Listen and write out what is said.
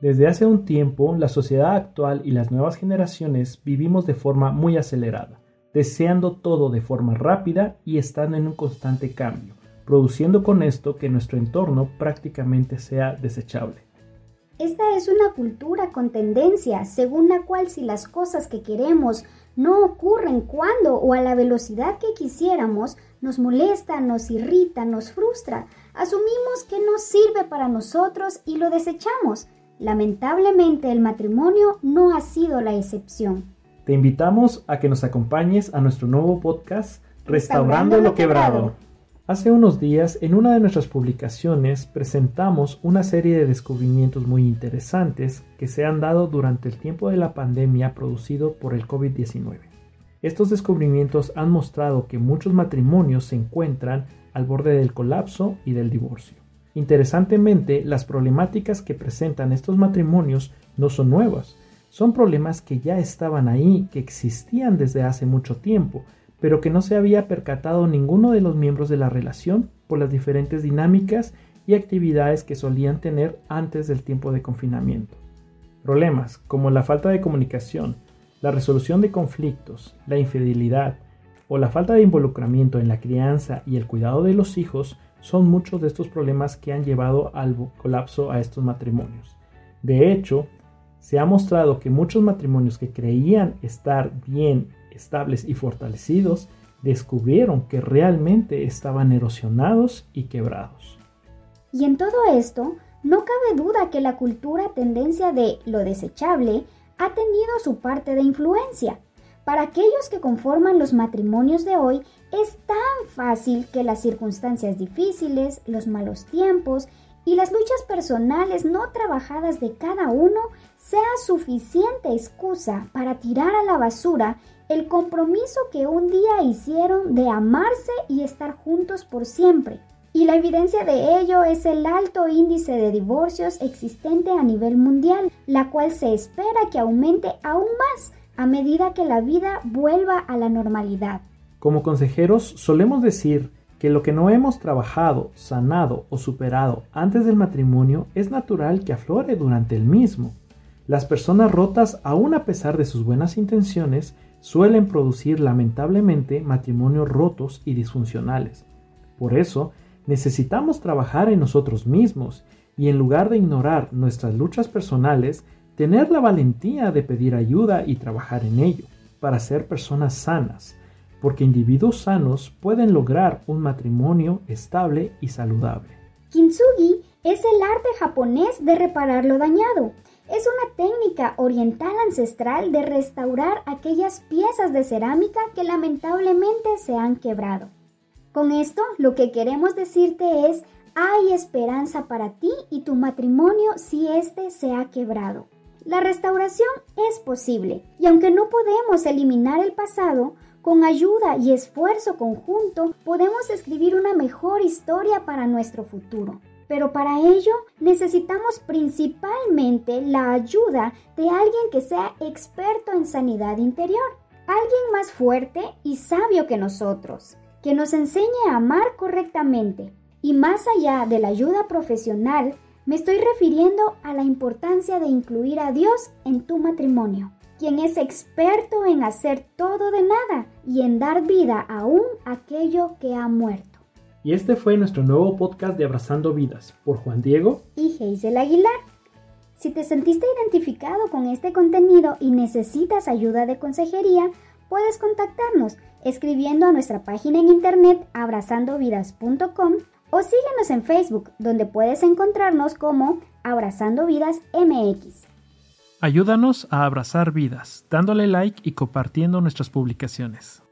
Desde hace un tiempo, la sociedad actual y las nuevas generaciones vivimos de forma muy acelerada, deseando todo de forma rápida y estando en un constante cambio, produciendo con esto que nuestro entorno prácticamente sea desechable. Esta es una cultura con tendencia según la cual si las cosas que queremos no ocurren cuando o a la velocidad que quisiéramos, nos molesta, nos irrita, nos frustra, asumimos que no sirve para nosotros y lo desechamos. Lamentablemente el matrimonio no ha sido la excepción. Te invitamos a que nos acompañes a nuestro nuevo podcast Restaurando, lo quebrado. Hace unos días en una de nuestras publicaciones presentamos una serie de descubrimientos muy interesantes que se han dado durante el tiempo de la pandemia producido por el COVID-19. Estos descubrimientos han mostrado que muchos matrimonios se encuentran al borde del colapso y del divorcio. Interesantemente, las problemáticas que presentan estos matrimonios no son nuevas, son problemas que ya estaban ahí, que existían desde hace mucho tiempo, pero que no se había percatado ninguno de los miembros de la relación por las diferentes dinámicas y actividades que solían tener antes del tiempo de confinamiento. Problemas como la falta de comunicación, la resolución de conflictos, la infidelidad o la falta de involucramiento en la crianza y el cuidado de los hijos son muchos de estos problemas que han llevado al colapso a estos matrimonios. De hecho, se ha mostrado que muchos matrimonios que creían estar bien, estables y fortalecidos, descubrieron que realmente estaban erosionados y quebrados. Y en todo esto, no cabe duda que la cultura tendencia de lo desechable ha tenido su parte de influencia. Para aquellos que conforman los matrimonios de hoy, es tan fácil que las circunstancias difíciles, los malos tiempos y las luchas personales no trabajadas de cada uno sea suficiente excusa para tirar a la basura el compromiso que un día hicieron de amarse y estar juntos por siempre. Y la evidencia de ello es el alto índice de divorcios existente a nivel mundial, la cual se espera que aumente aún más a medida que la vida vuelva a la normalidad. Como consejeros solemos decir que lo que no hemos trabajado, sanado o superado antes del matrimonio es natural que aflore durante el mismo. Las personas rotas, aun a pesar de sus buenas intenciones, suelen producir lamentablemente matrimonios rotos y disfuncionales. Por eso, necesitamos trabajar en nosotros mismos y en lugar de ignorar nuestras luchas personales, tener la valentía de pedir ayuda y trabajar en ello, para ser personas sanas, porque individuos sanos pueden lograr un matrimonio estable y saludable. Kintsugi es el arte japonés de reparar lo dañado. Es una técnica oriental ancestral de restaurar aquellas piezas de cerámica que lamentablemente se han quebrado. Con esto, lo que queremos decirte es, hay esperanza para ti y tu matrimonio si éste se ha quebrado. La restauración es posible y aunque no podemos eliminar el pasado, con ayuda y esfuerzo conjunto podemos escribir una mejor historia para nuestro futuro. Pero para ello necesitamos principalmente la ayuda de alguien que sea experto en sanidad interior, alguien más fuerte y sabio que nosotros, que nos enseñe a amar correctamente. Y más allá de la ayuda profesional, me estoy refiriendo a la importancia de incluir a Dios en tu matrimonio, quien es experto en hacer todo de nada y en dar vida aún aquello que ha muerto. Y este fue nuestro nuevo podcast de Abrazando Vidas por Juan Diego y Geisel Aguilar. Si te sentiste identificado con este contenido y necesitas ayuda de consejería, puedes contactarnos escribiendo a nuestra página en internet abrazandovidas.com o síguenos en Facebook, donde puedes encontrarnos como Abrazando Vidas MX. Ayúdanos a abrazar vidas, dándole like y compartiendo nuestras publicaciones.